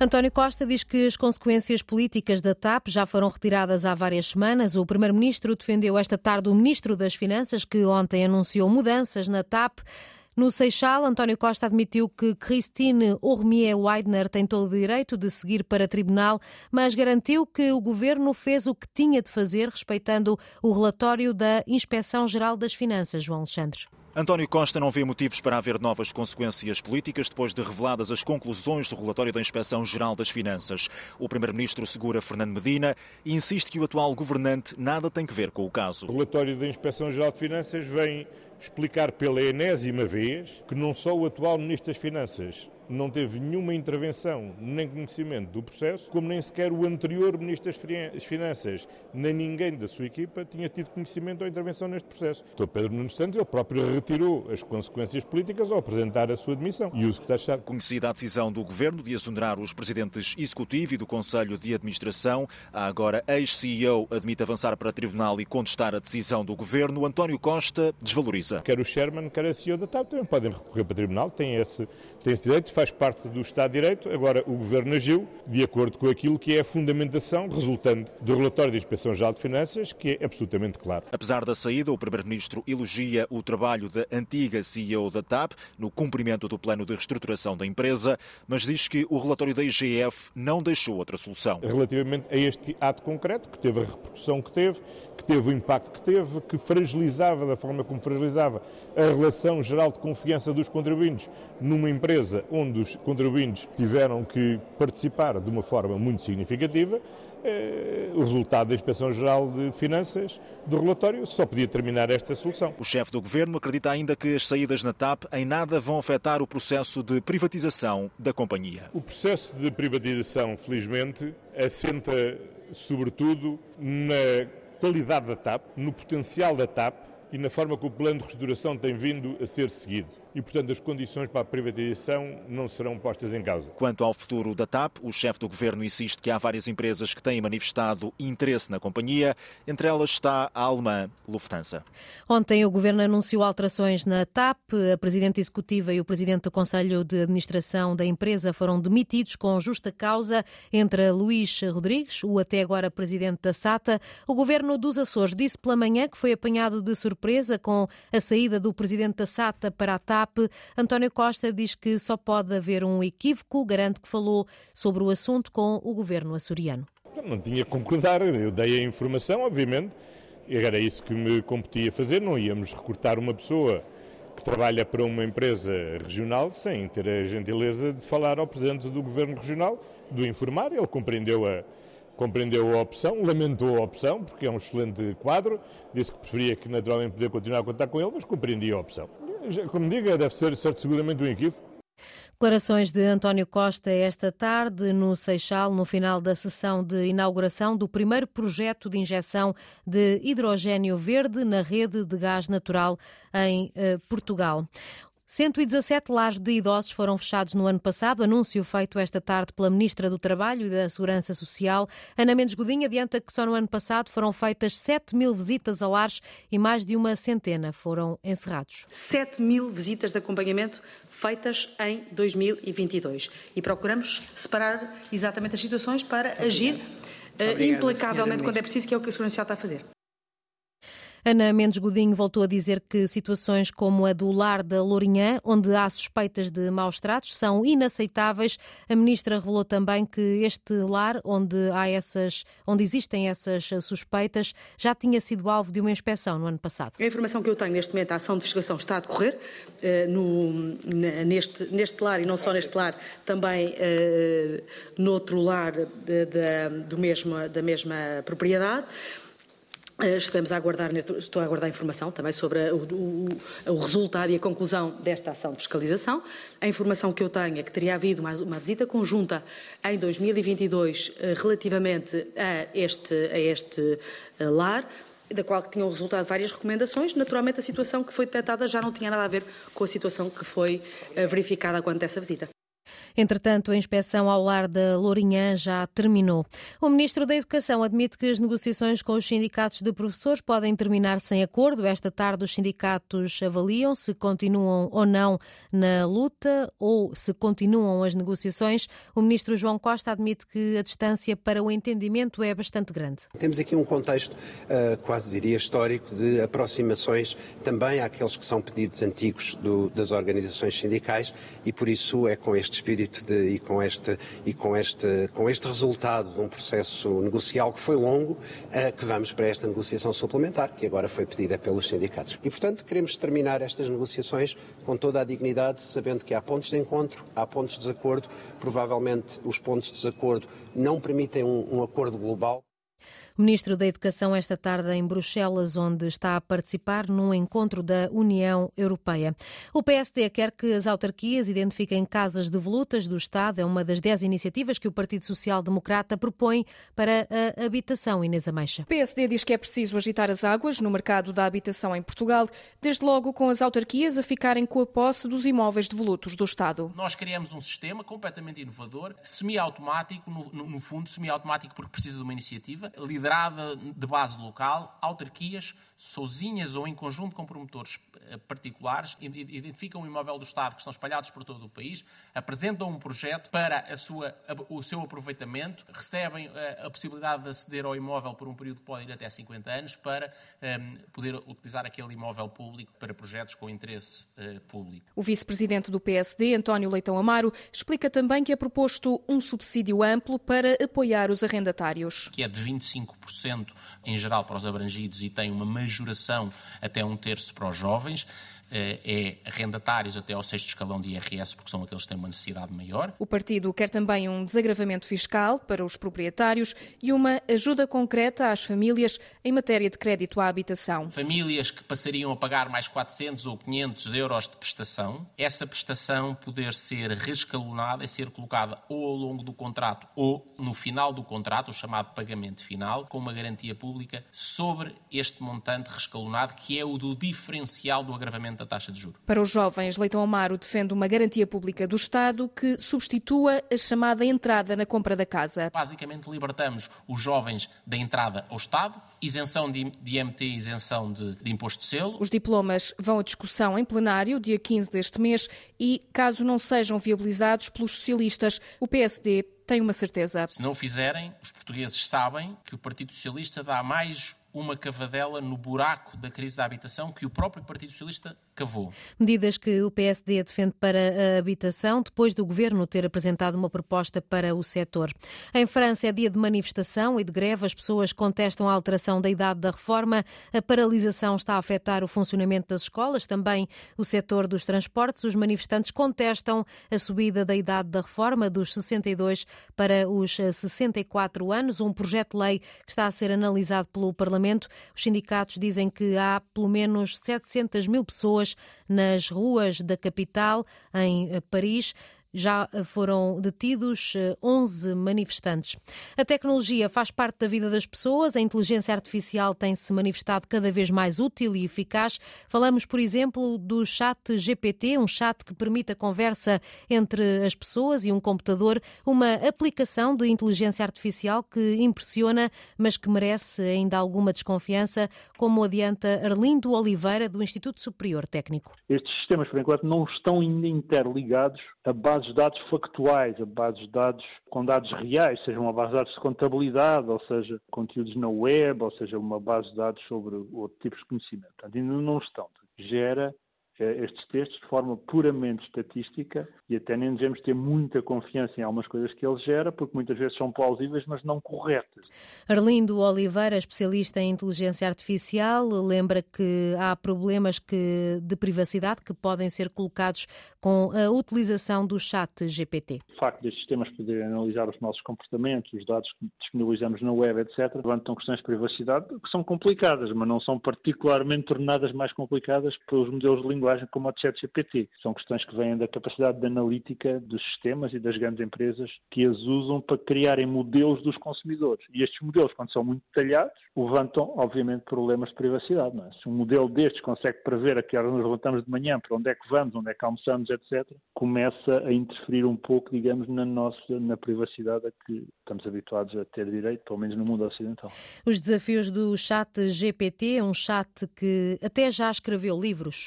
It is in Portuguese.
António Costa diz que as consequências políticas da TAP já foram retiradas há várias semanas. O primeiro-ministro defendeu esta tarde o ministro das Finanças, que ontem anunciou mudanças na TAP. No Seixal, António Costa admitiu que Christine Ormier Weidner tem todo o direito de seguir para tribunal, mas garantiu que o governo fez o que tinha de fazer, respeitando o relatório da Inspeção Geral das Finanças, João Alexandre. António Costa não vê motivos para haver novas consequências políticas depois de reveladas as conclusões do relatório da Inspeção Geral das Finanças. O primeiro-ministro segura Fernando Medina e insiste que o atual governante nada tem que ver com o caso. O relatório da Inspeção Geral de Finanças vem explicar pela enésima vez que não só o atual Ministro das Finanças não teve nenhuma intervenção nem conhecimento do processo, como nem sequer o anterior Ministro das Finanças, nem ninguém da sua equipa tinha tido conhecimento ou intervenção neste processo. Então Pedro Nuno Santos, ele próprio retirou as consequências políticas ao apresentar a sua demissão. E o secretário Conhecida a decisão do Governo de exonerar os presidentes executivo e do Conselho de Administração, a agora ex-CEO admite avançar para tribunal e contestar a decisão do Governo. António Costa desvaloriza. Quer o Sherman, quer a CEO da TAP também podem recorrer para tribunal, têm esse, têm esse direito faz parte do Estado de Direito. Agora, o Governo agiu de acordo com aquilo que é a fundamentação resultante do relatório da Inspeção Geral de Finanças, que é absolutamente claro. Apesar da saída, o Primeiro-Ministro elogia o trabalho da antiga CEO da TAP no cumprimento do plano de reestruturação da empresa, mas diz que o relatório da IGF não deixou outra solução. Relativamente a este ato concreto, que teve a repercussão que teve, que teve o impacto que teve, que fragilizava da forma como fragilizava a relação geral de confiança dos contribuintes numa empresa onde os contribuintes tiveram que participar de uma forma muito significativa, eh, o resultado da Inspeção Geral de Finanças do relatório só podia terminar esta solução. O chefe do governo acredita ainda que as saídas na TAP em nada vão afetar o processo de privatização da companhia. O processo de privatização, felizmente, assenta sobretudo na qualidade da TAP, no potencial da TAP e na forma que o plano de reestruturação tem vindo a ser seguido e, portanto, as condições para a privatização não serão postas em causa. Quanto ao futuro da TAP, o chefe do governo insiste que há várias empresas que têm manifestado interesse na companhia, entre elas está a alemã Lufthansa. Ontem o governo anunciou alterações na TAP. A presidente executiva e o presidente do Conselho de Administração da empresa foram demitidos com justa causa entre Luís Rodrigues, o até agora presidente da SATA. O governo dos Açores disse pela manhã que foi apanhado de surpresa com a saída do presidente da SATA para a TAP. António Costa diz que só pode haver um equívoco, garante que falou sobre o assunto com o governo açoriano. Não tinha que concordar, eu dei a informação, obviamente, era isso que me competia fazer, não íamos recortar uma pessoa que trabalha para uma empresa regional sem ter a gentileza de falar ao Presidente do Governo Regional, do informar, ele compreendeu a, compreendeu a opção, lamentou a opção, porque é um excelente quadro, disse que preferia que naturalmente poder continuar a contar com ele, mas compreendia a opção. Como diga, deve ser certo, seguramente um equívoco. Declarações de António Costa esta tarde no Seixal, no final da sessão de inauguração do primeiro projeto de injeção de hidrogênio verde na rede de gás natural em eh, Portugal. 117 lares de idosos foram fechados no ano passado, anúncio feito esta tarde pela Ministra do Trabalho e da Segurança Social. Ana Mendes Godinho adianta que só no ano passado foram feitas 7 mil visitas a lares e mais de uma centena foram encerrados. 7 mil visitas de acompanhamento feitas em 2022 e procuramos separar exatamente as situações para agir uh, implacavelmente quando é preciso, que é o que a Segurança Social está a fazer. Ana Mendes Godinho voltou a dizer que situações como a do lar da Lourinhã, onde há suspeitas de maus tratos, são inaceitáveis. A ministra revelou também que este lar, onde, há essas, onde existem essas suspeitas, já tinha sido alvo de uma inspeção no ano passado. A informação que eu tenho neste momento, a ação de investigação está a decorrer uh, no, neste, neste lar e não só neste lar, também uh, noutro lar de, de, do mesmo, da mesma propriedade. Eh, estamos a aguardar, estou a aguardar informação também sobre o, o, resultado e a conclusão desta ação de fiscalização. A informação que eu tenho é que teria havido uma, uma visita conjunta em 2022 eh, relativamente a este, a este eh, lar, da qual tinham resultado várias recomendações. Naturalmente, a situação que foi detectada já não tinha nada a ver com a situação que foi verificada quanto a essa visita. Entretanto, a inspeção ao lar da Lourinhã já terminou. O Ministro da Educação admite que as negociações com os sindicatos de professores podem terminar sem acordo. Esta tarde, os sindicatos avaliam se continuam ou não na luta ou se continuam as negociações. O Ministro João Costa admite que a distância para o entendimento é bastante grande. Temos aqui um contexto, uh, quase diria histórico, de aproximações também àqueles que são pedidos antigos do, das organizações sindicais e por isso é com este espírito de, e, com este, e com, este, com este resultado de um processo negocial que foi longo uh, que vamos para esta negociação suplementar, que agora foi pedida pelos sindicatos. E, portanto, queremos terminar estas negociações com toda a dignidade, sabendo que há pontos de encontro, há pontos de desacordo, provavelmente os pontos de desacordo não permitem um, um acordo global. O Ministro da Educação esta tarde em Bruxelas, onde está a participar num encontro da União Europeia. O PSD quer que as autarquias identifiquem casas de volutas do Estado. É uma das dez iniciativas que o Partido Social Democrata propõe para a habitação, Inês Ameixa. O PSD diz que é preciso agitar as águas no mercado da habitação em Portugal, desde logo com as autarquias a ficarem com a posse dos imóveis devolutos do Estado. Nós criamos um sistema completamente inovador, semi-automático, no, no fundo semi-automático porque precisa de uma iniciativa, liderada de base local, autarquias, sozinhas ou em conjunto com promotores eh, particulares, identificam um imóvel do Estado que estão espalhados por todo o país, apresentam um projeto para sua, o seu aproveitamento, recebem eh, a, possibilidade de aceder ao imóvel por um período que pode ir até 50 anos para um, ehm, poder utilizar aquele imóvel público para projetos com interesse uh, público. O vice-presidente do PSD, António Leitão Amaro, explica também que é proposto um subsídio amplo para apoiar os arrendatários. Que é de 25 5% em geral para os abrangidos e tem uma majoração até um terço para os jovens. Eh, é arrendatários até ao sexto escalão de IRS, porque são aqueles que têm uma necessidade maior. O partido quer também um desagravamento fiscal para os proprietários e uma ajuda concreta às famílias em matéria de crédito à habitação. Famílias que passariam a pagar mais 400 ou 500 euros de prestação, essa prestação poder ser rescalonada e ser colocada ou ao longo do contrato ou no final do contrato, o chamado pagamento final, com uma garantia pública sobre este montante rescalonado, que é o do diferencial do agravamento da taxa de juros. Para os jovens, Leitão Amaro defende uma garantia pública do Estado que substitua a chamada entrada na compra da casa. Basicamente, libertamos os jovens da entrada ao Estado, isenção de, de IMT, isenção de, de imposto de selo. Os diplomas vão à discussão em plenário, dia 15 deste mês, e, caso não sejam viabilizados pelos socialistas, o PSD tem uma certeza. Se não o fizerem, os portugueses sabem que o Partido Socialista dá mais uma cavadela no buraco da crise da habitação que o próprio Partido Socialista cavou. Medidas que o PSD defende para a habitação, depois do governo ter apresentado uma proposta para o setor. Em França é dia de manifestação e de greve. As pessoas contestam a alteração da idade da reforma. A paralisação está a afetar o funcionamento das escolas, também o setor dos transportes. Os manifestantes contestam a subida da idade da reforma dos 62 para os 64 anos, um projeto de lei que está a ser analisado pelo Parlamento. Os sindicatos dizem que há pelo menos 700 mil pessoas pessoas nas ruas da capital, em eh, Paris já eh, foram detidos 11 eh, manifestantes. A tecnologia faz parte da vida das pessoas, a inteligência artificial tem-se manifestado cada vez mais útil e eficaz. Falamos, por exemplo, do chat GPT, um chat que permite a conversa entre as pessoas e um computador, uma aplicação de inteligência artificial que impressiona, mas que merece ainda alguma desconfiança, como adianta Arlindo Oliveira, do Instituto Superior Técnico. Estes sistemas, por enquanto, não estão interligados a base bases de dados factuais, a bases de dados com dados reais, seja uma base de dados de contabilidade, ou seja, conteúdos na web, ou seja, uma base de dados sobre outros tipos de conhecimento. Portanto, ainda não estão. Gera estes textos de forma puramente estatística e até nem devemos ter muita confiança em algumas coisas que ele gera, porque muitas vezes são plausíveis, mas não corretas. Arlindo Oliveira, especialista em inteligência artificial, lembra que há problemas que, de privacidade que podem ser colocados com a utilização do chat GPT. O facto destes sistemas poderem analisar os nossos comportamentos, os dados que disponibilizamos na web, etc., levantam questões de privacidade que são complicadas, mas não são particularmente tornadas mais complicadas pelos modelos de linguagem linguagem como o ChatGPT. São questões que vêm da capacidade de analítica dos sistemas e das grandes empresas que as usam para criarem modelos dos consumidores. E estes modelos, quando são muito detalhados, levantam, obviamente, problemas de privacidade. É? Se um modelo destes consegue prever a que horas nos levantamos de manhã, para onde é que vamos, onde é que almoçamos, etc., começa a interferir um pouco, digamos, na nossa na privacidade a que estamos habituados a ter direito, pelo menos no mundo ocidental. Os desafios do chat GPT, um chat que até já escreveu livros.